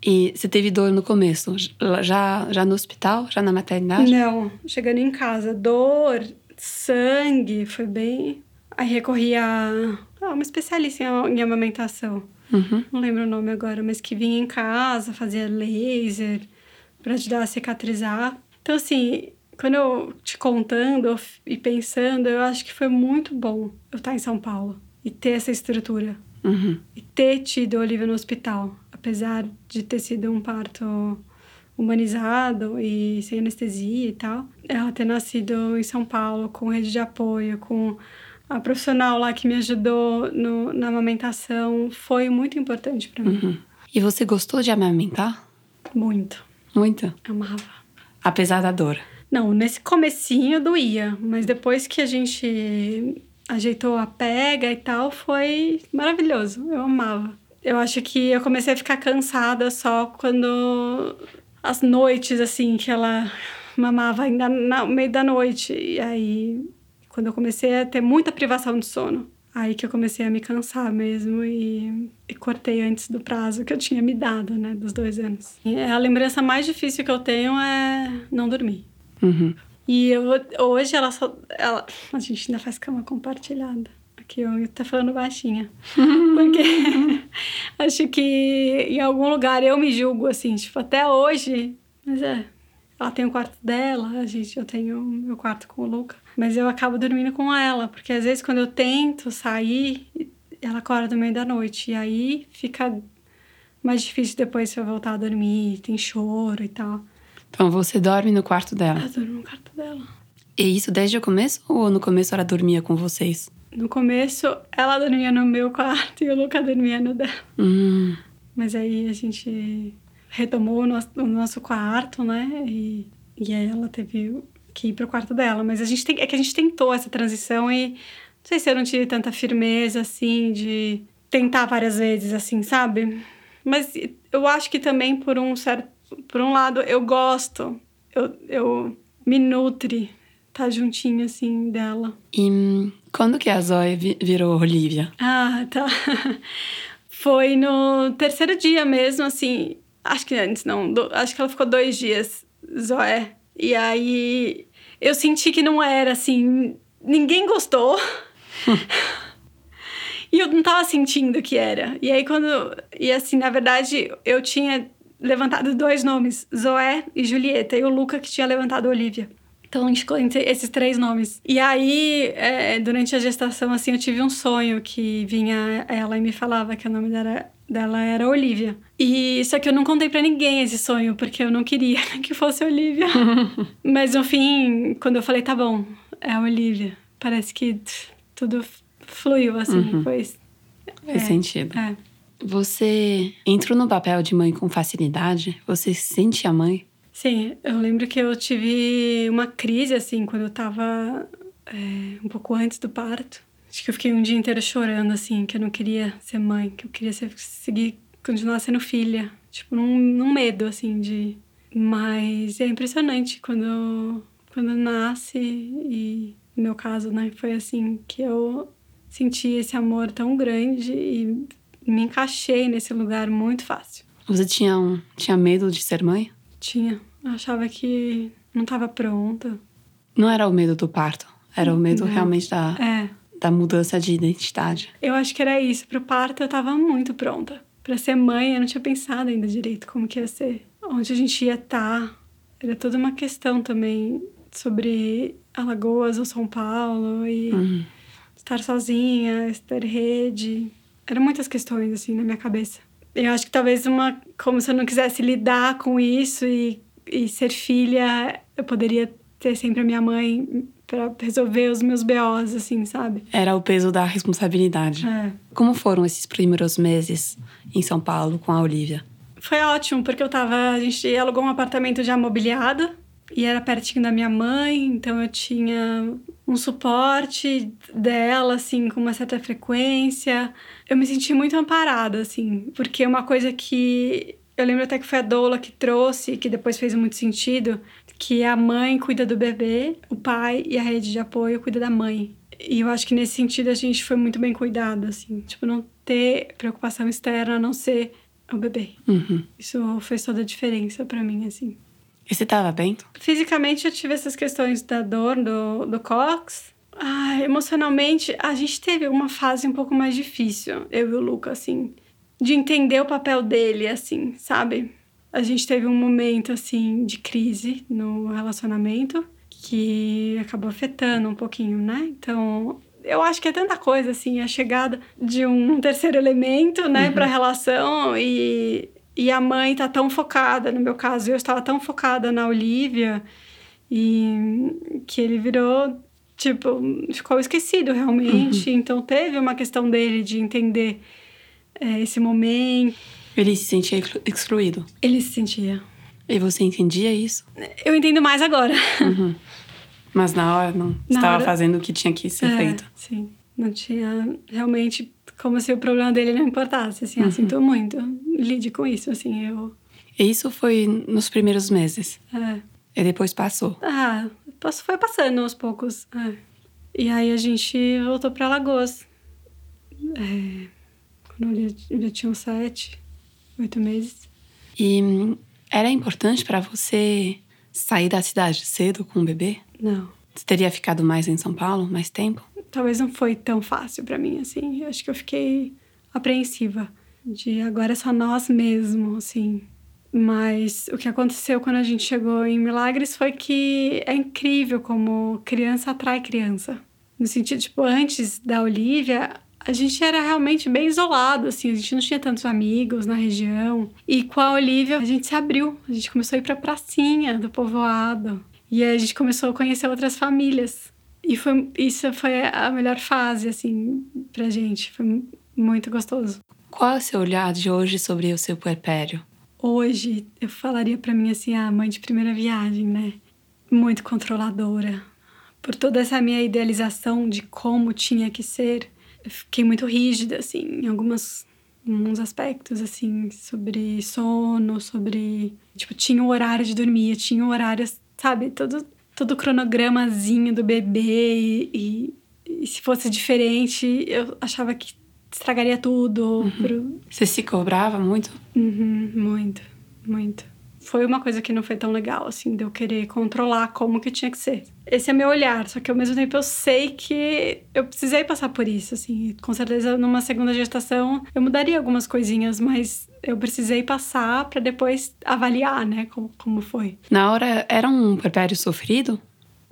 E você teve dor no começo? Já, já no hospital? Já na maternidade? Não, chegando em casa, dor, sangue, foi bem. Aí recorri a, a uma especialista em, em amamentação. Uhum. não lembro o nome agora, mas que vinha em casa, fazia laser para ajudar a cicatrizar. Então, assim, quando eu te contando e pensando, eu acho que foi muito bom eu estar em São Paulo e ter essa estrutura. Uhum. E ter tido a Olivia no hospital, apesar de ter sido um parto humanizado e sem anestesia e tal. ela ter nascido em São Paulo, com rede de apoio, com a profissional lá que me ajudou no, na amamentação, foi muito importante para mim. Uhum. E você gostou de amamentar? Muito. Muito? Amava. Apesar da dor. Não, nesse comecinho doía, mas depois que a gente ajeitou a pega e tal, foi maravilhoso. Eu amava. Eu acho que eu comecei a ficar cansada só quando as noites assim que ela mamava ainda no meio da noite e aí quando eu comecei a ter muita privação de sono. Aí que eu comecei a me cansar mesmo e, e, cortei antes do prazo que eu tinha me dado, né, dos dois anos. E a lembrança mais difícil que eu tenho é não dormir. Uhum. E eu, hoje ela só. Ela, a gente ainda faz cama compartilhada. Aqui eu tô falando baixinha. (laughs) Porque (laughs) acho que em algum lugar eu me julgo assim, tipo, até hoje. Mas é. Ela tem o quarto dela, a gente, eu tenho meu quarto com o Luca. Mas eu acabo dormindo com ela, porque às vezes quando eu tento sair, ela acorda no meio da noite. E aí fica mais difícil depois pra eu voltar a dormir, tem choro e tal. Então você dorme no quarto dela? Eu durmo no quarto dela. E isso desde o começo ou no começo ela dormia com vocês? No começo ela dormia no meu quarto e o Luca dormia no dela. Hum. Mas aí a gente retomou o nosso, o nosso quarto, né? E, e aí ela teve que ir pro quarto dela. Mas a gente tem, é que a gente tentou essa transição e não sei se eu não tive tanta firmeza, assim, de tentar várias vezes, assim, sabe? Mas eu acho que também por um certo. Por um lado, eu gosto, eu, eu me nutre tá juntinho, assim, dela. E quando que a Zoe vi- virou Olivia? Ah, tá. (laughs) Foi no terceiro dia mesmo, assim. Acho que antes, não. do- acho que ela ficou dois dias, Zoé. E aí eu senti que não era assim. Ninguém gostou. (laughs) e eu não tava sentindo que era. E aí quando. E assim, na verdade, eu tinha levantado dois nomes, Zoé e Julieta, e o Luca que tinha levantado Olivia. Então, esses três nomes. E aí, é, durante a gestação, assim, eu tive um sonho que vinha ela e me falava que o nome dela, dela era Olivia. E só que eu não contei pra ninguém esse sonho, porque eu não queria (laughs) que fosse Olivia. (laughs) Mas no fim, quando eu falei, tá bom, é Olivia. Parece que tudo fluiu, assim, foi... Faz sentido. É. Você entrou no papel de mãe com facilidade? Você se sente a mãe? Sim, eu lembro que eu tive uma crise, assim, quando eu tava é, um pouco antes do parto. Acho que eu fiquei um dia inteiro chorando, assim, que eu não queria ser mãe, que eu queria ser, seguir, continuar sendo filha. Tipo, num, num medo, assim, de... Mas é impressionante quando, quando nasce e, no meu caso, né, foi assim que eu senti esse amor tão grande e me encaixei nesse lugar muito fácil. Você tinha, um, tinha medo de ser mãe? Tinha. Eu achava que não estava pronta. Não era o medo do parto, era o medo Não. realmente da, É. da mudança de identidade. Eu acho que era isso. Pro parto eu tava muito pronta. Pra ser mãe, eu não tinha pensado ainda direito como que ia ser. Onde a gente ia estar. Era toda uma questão também sobre Alagoas ou São Paulo e Uhum. estar sozinha, ter rede. Eram muitas questões, assim, na minha cabeça. Eu acho que talvez uma... Como se eu não quisesse lidar com isso e, e ser filha, eu poderia ter sempre a minha mãe pra resolver os meus BOs, assim, sabe? Era o peso da responsabilidade. É. Como foram esses primeiros meses em São Paulo com a Olivia? Foi ótimo, porque eu tava. A gente alugou um apartamento já mobiliado e era pertinho da minha mãe, então eu tinha um suporte dela, assim, com uma certa frequência. Eu me senti muito amparada, assim, porque uma coisa que. Eu lembro até que foi a Doula que trouxe, que depois fez muito sentido, que a mãe cuida do bebê, o pai e a rede de apoio cuida da mãe. E eu acho que nesse sentido a gente foi muito bem cuidado, assim. Tipo, não ter preocupação externa a não ser o bebê. Uhum. Isso fez toda a diferença pra mim, assim. E você tava bem? Fisicamente, eu tive essas questões da dor do, do cox. Ah, emocionalmente, a gente teve uma fase um pouco mais difícil, eu e o Luca, assim, de entender o papel dele, assim, sabe? A gente teve um momento, assim, de crise no relacionamento que acabou afetando um pouquinho, né? Então, eu acho que é tanta coisa, assim, a chegada de um terceiro elemento, né, pra relação e, e a mãe tá tão focada, no meu caso, eu estava tão focada na Olivia E que ele virou, tipo, ficou esquecido realmente. Então teve uma questão dele de entender é, esse momento. Ele se sentia exclu- excluído. Ele se sentia. E você entendia isso? Eu entendo mais agora. Mas na hora não Na estava hora- fazendo o que tinha que ser É, feito. Sim. Não tinha realmente como se o problema dele não importasse. Assim, ah, sinto muito. Lide com isso, assim, eu. E isso foi nos primeiros meses. É. E depois passou. Ah, foi passando aos poucos. é. E aí a gente voltou pra Lagoas. É, quando ele já tinha uns sete, oito meses. E hum, era importante para você sair da cidade cedo com o bebê? Não. Você teria ficado mais em São Paulo, mais tempo? Talvez não foi tão fácil pra mim, assim. Eu acho que eu fiquei apreensiva. De agora é só nós mesmo, assim. Mas o que aconteceu quando a gente chegou em Milagres foi que é incrível como criança atrai criança. No sentido, tipo, antes da Olivia, a gente era realmente bem isolado, assim, a gente não tinha tantos amigos na região. E com a Olivia, a gente se abriu, a gente começou a ir pra pracinha do povoado. E a gente começou a conhecer outras famílias. E foi, isso foi a melhor fase, assim, pra gente. Foi muito gostoso. Qual é o seu olhar de hoje sobre o seu puerpério? Hoje, eu falaria pra mim assim, a mãe de primeira viagem, né? Muito controladora. Por toda essa minha idealização de como tinha que ser, eu fiquei muito rígida, assim, em algumas, alguns aspectos, assim, sobre sono, sobre... Tipo, tinha o horário de dormir, tinha o horário, sabe? Todo, todo o cronogramazinho do bebê e, e, e se fosse diferente, eu achava que estragaria tudo. pro- Você se cobrava muito? Uhum, muito, muito. Foi uma coisa que não foi tão legal, assim, de eu querer controlar como que tinha que ser. Esse é meu olhar, só que ao mesmo tempo eu sei que eu precisei passar por isso, assim. Com certeza, numa segunda gestação, eu mudaria algumas coisinhas, mas eu precisei passar pra depois avaliar, né, como, como foi. Na hora, era um puerpério sofrido?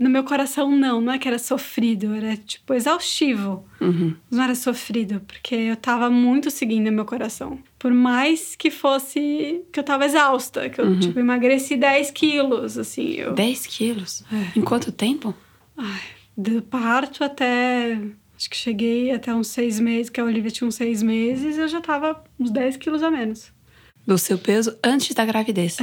No meu coração, não, não é que era sofrido, era tipo exaustivo. Uhum. Não era sofrido, porque eu tava muito seguindo meu coração. Por mais que fosse. que eu tava exausta, que eu, tipo, emagreci 10 quilos, assim. Eu, 10 quilos? Em quanto tempo? ai, do parto até. Acho que cheguei até uns seis meses, que a Olivia tinha uns seis meses, eu já tava uns 10 quilos a menos. Do seu peso antes da gravidez?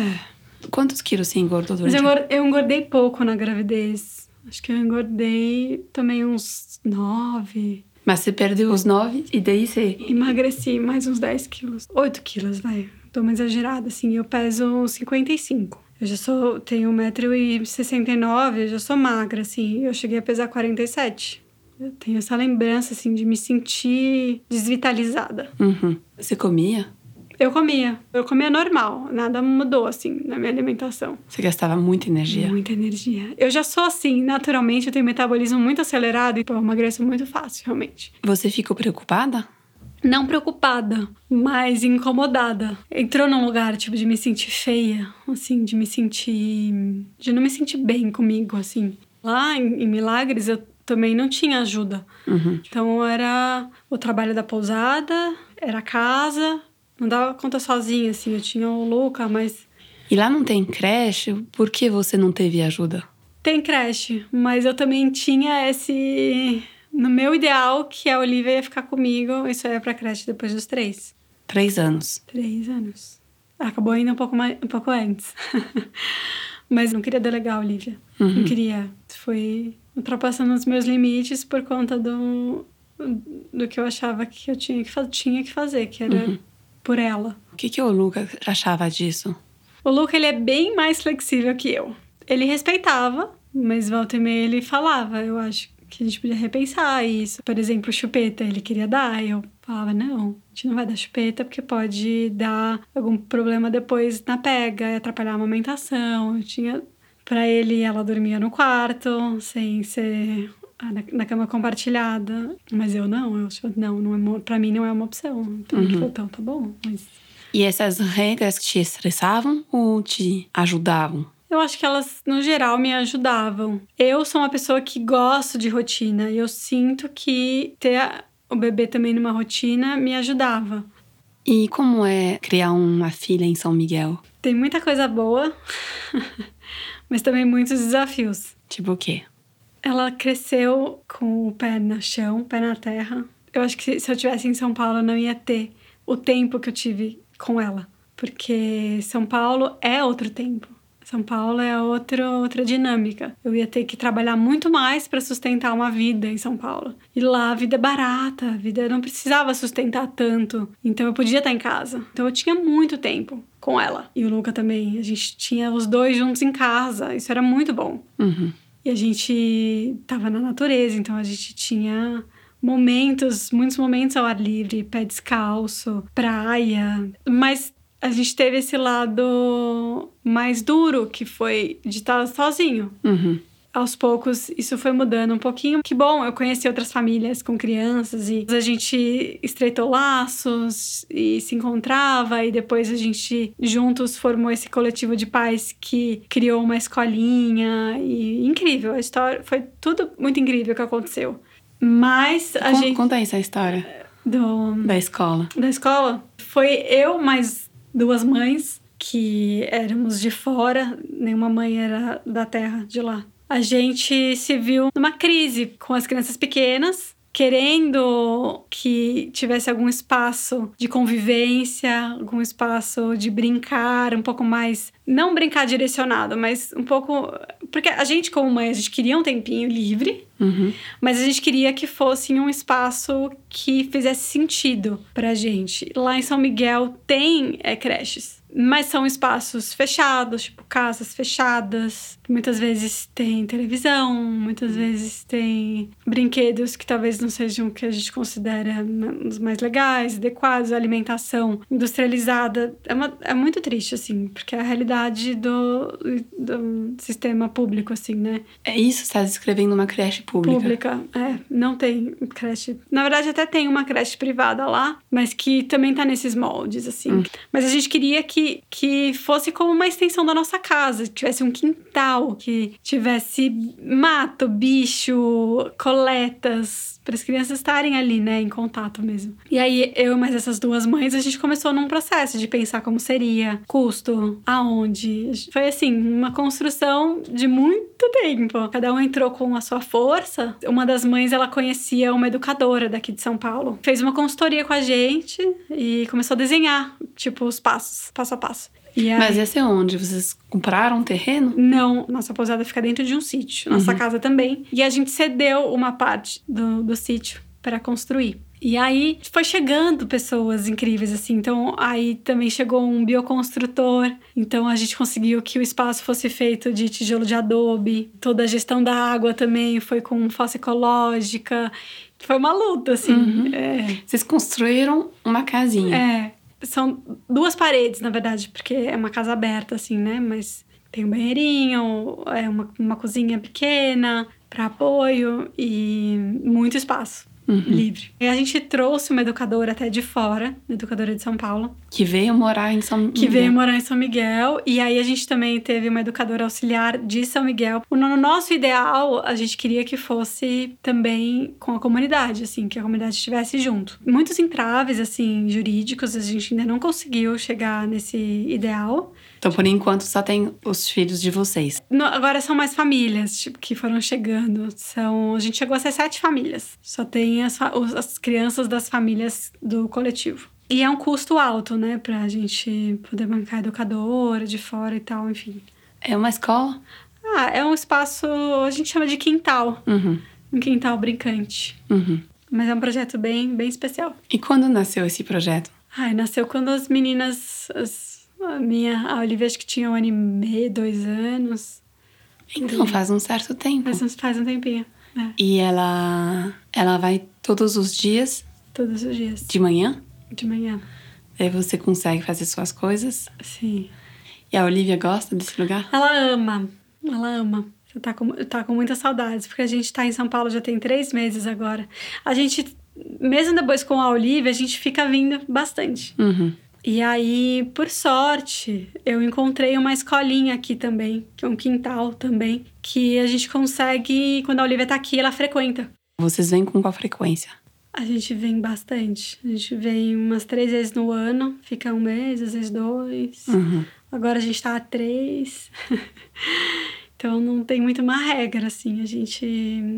Quantos quilos você engordou Mas durante eu, a... engor- eu engordei pouco na gravidez. Acho que eu engordei também uns 9. Mas você perdeu os 9 e daí você... Emagreci mais uns 10 quilos. 8 quilos, vai. Tô uma exagerada, assim. Eu peso 55. Eu já sou... Tenho 1,69m, eu já sou magra, assim. Eu cheguei a pesar 47. Eu tenho essa lembrança, assim, de me sentir desvitalizada. Uhum. Você comia? Eu comia. Eu comia normal. Nada mudou, assim, na minha alimentação. Você gastava muita energia? Muita energia. Eu já sou assim, naturalmente. Eu tenho metabolismo muito acelerado. Então, eu emagreço muito fácil, realmente. Você ficou preocupada? não preocupada, mas incomodada. Entrou num lugar, tipo, de me sentir feia, assim, de me sentir. de não me sentir bem comigo, assim. Lá em, em Milagres eu também não tinha ajuda. Uhum. Então era o trabalho da pousada, era a casa, não dava conta sozinha, assim. Eu tinha o Luca, mas E lá não tem creche? Por que você não teve ajuda? tem creche, mas eu também tinha esse. No meu ideal, que a Olivia ia ficar comigo, isso ia pra creche depois dos três. Três anos. Três anos. Acabou indo um pouco, mais, um pouco antes. (laughs) Mas não queria delegar a Olivia. Não queria. Foi ultrapassando os meus limites por conta do, do que eu achava que eu tinha que, tinha que fazer, que era por ela. O que, que o Lucas achava disso? O Luca, ele é bem mais flexível que eu. Ele respeitava, mas volta e meia ele falava. Eu acho que a gente podia repensar isso. Por exemplo, chupeta, ele queria dar. Eu falava, não, a gente não vai dar chupeta porque pode dar algum problema depois na pega, atrapalhar a amamentação. Eu tinha... Pra ele, ela dormia no quarto, sem ser ah, na, na cama compartilhada. Mas eu não, eu não, não é, pra mim não é uma opção. Então, ele falou, então, tá bom, mas... E essas regras te estressavam ou te ajudavam? Eu acho que elas, no geral, me ajudavam. Eu sou uma pessoa que gosto de rotina e eu sinto que ter o bebê também numa rotina me ajudava. E como é criar uma filha em São Miguel? Tem muita coisa boa, (laughs) mas também muitos desafios. Tipo o quê? Ela cresceu com o pé no chão, pé na terra. Eu acho que se eu tivesse em São Paulo, eu não ia ter o tempo que eu tive com ela, porque São Paulo é outro tempo. São Paulo é outra, outra dinâmica. Eu ia ter que trabalhar muito mais para sustentar uma vida em São Paulo. E lá a vida é barata, a vida não precisava sustentar tanto. Então eu podia estar em casa. Então eu tinha muito tempo com ela. E o Luca também. A gente tinha os dois juntos em casa. Isso era muito bom. Uhum. E a gente tava na natureza, então a gente tinha momentos, muitos momentos ao ar livre, pé descalço, praia. Mas a gente teve esse lado mais duro, que foi de estar sozinho. Uhum. Aos poucos, isso foi mudando um pouquinho. Que bom, eu conheci outras famílias com crianças e a gente estreitou laços e se encontrava. E depois a gente juntos formou esse coletivo de pais que criou uma escolinha. E incrível, a história foi tudo muito incrível que aconteceu. Mas a Con- gente. Conta aí essa história Do, da escola. da escola foi eu mais duas mães que éramos de fora, nenhuma mãe era da terra de lá. A gente se viu numa crise com as crianças pequenas, querendo que tivesse algum espaço de convivência, algum espaço de brincar, um pouco mais, não brincar direcionado, mas um pouco, porque a gente como mãe, a gente queria um tempinho livre, Uhum. mas a gente queria que fosse em um espaço que fizesse sentido pra gente. Lá em São Miguel tem é, creches, mas são espaços fechados, tipo casas fechadas. Muitas vezes tem televisão, muitas vezes tem brinquedos que talvez não sejam o que a gente considera os mais legais, adequados, alimentação industrializada. É, uma- é muito triste, assim, porque é a realidade do, do sistema público, assim, né? É isso, você tá descrevendo uma creche pública. Pública, é. Não tem creche. Na verdade, até tem uma creche privada lá, mas que também tá nesses moldes, assim. Hum. Mas a gente queria que, que fosse como uma extensão da nossa casa, que tivesse um quintal, que tivesse mato, bicho, coletas, para as crianças estarem ali, né, em contato mesmo. E aí, eu mais essas duas mães, a gente começou num processo de pensar como seria, custo, aonde. Foi assim, uma construção de muito tempo. Cada um entrou com a sua força. Uma das mães, ela conhecia uma educadora daqui de São Paulo. Fez uma consultoria com a gente e começou a desenhar, tipo, os passos, passo a passo. Mas ia ser onde? Vocês compraram um terreno? não, nossa pousada fica dentro de um sítio, nossa casa também. E a gente cedeu uma parte do, do sítio para construir. E aí foi chegando pessoas incríveis, assim. Então aí também chegou um bioconstrutor. Então a gente conseguiu que o espaço fosse feito de tijolo de adobe. Toda a gestão da água também foi com fossa ecológica. Foi uma luta, assim. É. Vocês construíram uma casinha. É, são duas paredes, na verdade, porque é uma casa aberta, assim, né? Mas tem um banheirinho, é uma, uma cozinha pequena para apoio e muito espaço livre. E a gente trouxe uma educadora até de fora, uma educadora de São Paulo, Que veio morar em São que Miguel. veio morar em São Miguel. E aí a gente também teve uma educadora auxiliar de São Miguel. No nosso ideal, a gente queria que fosse também com a comunidade, assim, que a comunidade estivesse junto. Muitos entraves, assim, jurídicos, a gente ainda não conseguiu chegar nesse ideal. Então, por enquanto, só tem os filhos de vocês. No- agora são mais famílias, tipo, que foram chegando. São, a gente chegou a ser sete famílias. Só tem as, as crianças das famílias do coletivo. E é um custo alto, né, pra gente poder bancar educadora de fora e tal, enfim. É uma escola? Ah, é um espaço, a gente chama de quintal. Uhum. Um quintal brincante. Uhum. Mas é um projeto bem, bem especial. E quando nasceu esse projeto? Ai, nasceu quando as meninas. as- a minha, a Olivia, acho que tinha um ano e meio, dois anos. Então, faz um certo tempo. Faz, uns- faz um tempinho. É, E ela, ela vai todos os dias todos os dias. de manhã? De manhã. Aí você consegue fazer suas coisas. Sim. E a Olivia gosta desse lugar? Ela ama. Ela ama. Você tá com, tá com muitas saudades, porque a gente tá em São Paulo já tem três meses agora. A gente, mesmo depois com a Olivia, a gente fica vindo bastante. Uhum. E aí, por sorte, eu encontrei uma escolinha aqui também, que é um quintal também, que a gente consegue, quando a Olivia tá aqui, ela frequenta. Vocês vêm com qual frequência? A gente vem bastante. A gente vem umas três vezes no ano, fica um mês, às vezes dois. Uhum. Agora a gente tá a três. (laughs) Então não tem muito uma regra, assim. A gente.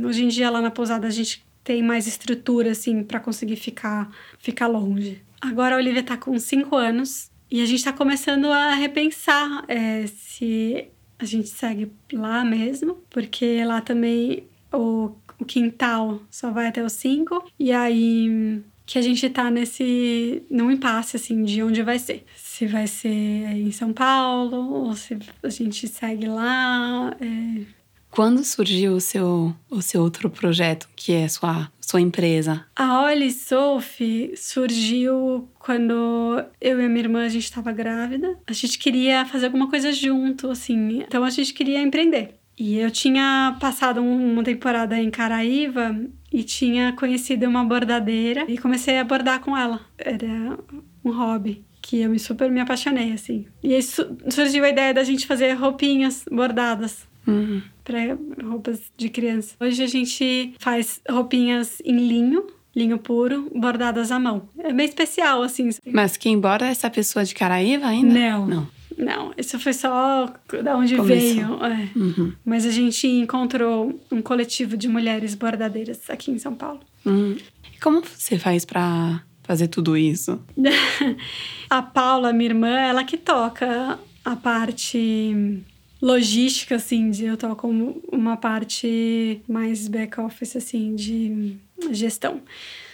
Hoje em dia, lá na pousada, a gente tem mais estrutura, assim, para conseguir ficar, ficar longe. Agora a Olivia tá com cinco anos e a gente tá começando a repensar é, se a gente segue lá mesmo, porque lá também o, o quintal só vai até os cinco. E aí que a gente tá nesse. num impasse, assim, de onde vai ser. Se vai ser em São Paulo, ou se a gente segue lá. É... Quando surgiu o seu, o seu outro projeto, que é sua, sua empresa? A Oli Sophie surgiu quando eu e a minha irmã a gente estava grávida. A gente queria fazer alguma coisa junto, assim. Então a gente queria empreender. E eu tinha passado uma temporada em Caraíva e tinha conhecido uma bordadeira e comecei a bordar com ela. Era um hobby que eu me super me apaixonei, assim. E aí surgiu a ideia da gente fazer roupinhas bordadas. Uhum. Para roupas de criança. Hoje a gente faz roupinhas em linho, linho puro, bordadas à mão. É bem especial, assim. Mas quem borda é essa pessoa de Caraíva ainda? Não. Não. Não, isso foi só da onde Começou. veio. É. Uhum. Mas a gente encontrou um coletivo de mulheres bordadeiras aqui em São Paulo. Uhum. E como você faz para fazer tudo isso? (laughs) a Paula, minha irmã, ela que toca a parte logística, assim, de eu toco uma parte mais back-office, assim, de gestão.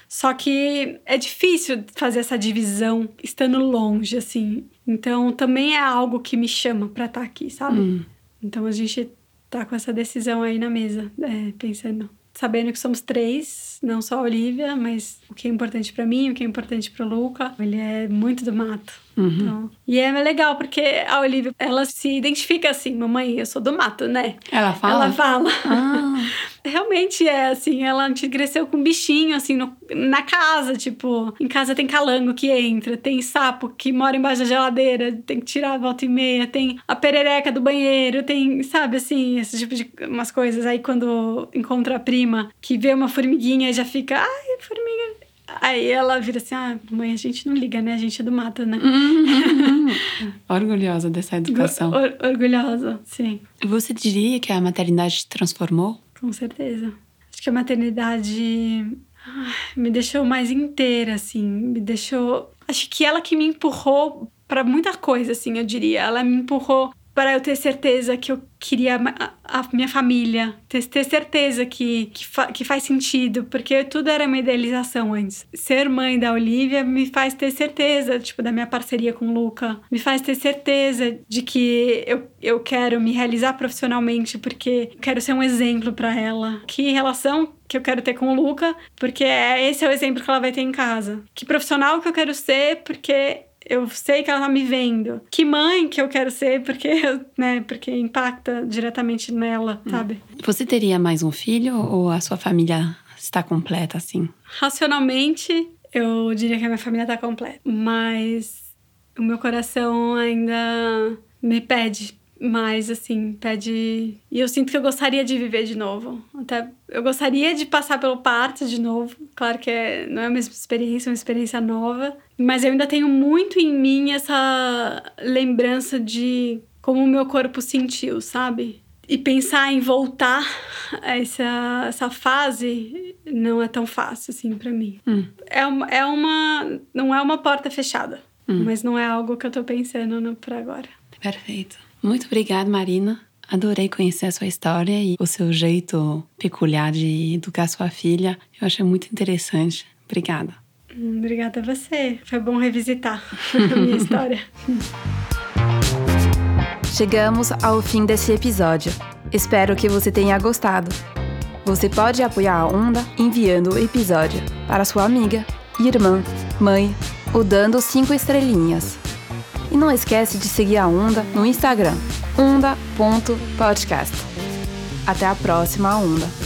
Só que é difícil fazer essa divisão estando longe, assim. Então também é algo que me chama pra estar aqui, sabe? Hum. Então a gente tá com essa decisão aí na mesa, é, pensando. Sabendo que somos três, não só a Olivia, mas o que é importante para mim, o que é importante pro Luca. Ele é muito do mato. Uhum. Então, e é legal porque a Olivia, ela se identifica assim, mamãe, eu sou do mato, né? Ela fala? Ela fala. Ah. (laughs) Realmente é assim, ela cresceu com um bichinho assim no, na casa, tipo, em casa tem calango que entra, tem sapo que mora embaixo da geladeira, tem que tirar a volta e meia, tem a perereca do banheiro, tem, sabe assim, esse tipo de umas coisas. Aí quando encontra a prima que vê uma formiguinha já fica, ai, formiga. Aí ela vira assim: ah, mãe, a gente não liga, né? A gente é do mato, né? Uhum. (laughs) Orgulhosa dessa educação. Or orgulhosa, sim. Você diria que a maternidade te transformou? Com certeza. Acho que a maternidade me deixou mais inteira, assim. Me deixou. Acho que ela que me empurrou para muita coisa, assim, eu diria. Ela me empurrou para eu ter certeza que eu queria a, a minha família, ter, ter certeza que, que, fa, que, faz sentido, porque tudo era uma idealização antes. Ser mãe da Olivia me faz ter certeza, tipo, da minha parceria com o Luca, me faz ter certeza de que eu, eu quero me realizar profissionalmente, porque quero ser um exemplo para ela. Que relação que eu quero ter com o Luca, porque é, esse é o exemplo que ela vai ter em casa. Que profissional que eu quero ser, porque eu sei que ela tá me vendo. Que mãe que eu quero ser, porque, (laughs) né, porque impacta diretamente nela, hum. sabe? Você teria mais um filho ou a sua família está completa assim? Racionalmente, eu diria que a minha família está completa, mas o meu coração ainda me pede mais, assim, pede. E eu sinto que eu gostaria de viver de novo. Até eu gostaria de passar pelo parto de novo. Claro que é, não é a mesma experiência, é uma experiência nova. Mas eu ainda tenho muito em mim essa lembrança de como o meu corpo sentiu, sabe? E pensar em voltar a essa, essa fase não é tão fácil, assim, para mim. Hum. É, uma, é uma. Não é uma porta fechada. Hum. Mas não é algo que eu tô pensando no, por agora. Perfeito. Muito obrigada, Marina. Adorei conhecer a sua história e o seu jeito peculiar de educar sua filha. Eu achei muito interessante. Obrigada. Obrigada a você. Foi bom revisitar (laughs) a minha história. Chegamos ao fim desse episódio. Espero que você tenha gostado. Você pode apoiar a Onda enviando o episódio para sua amiga, irmã, mãe ou dando cinco estrelinhas. E não esquece de seguir a Onda no Instagram, onda.podcast. Até a próxima Onda!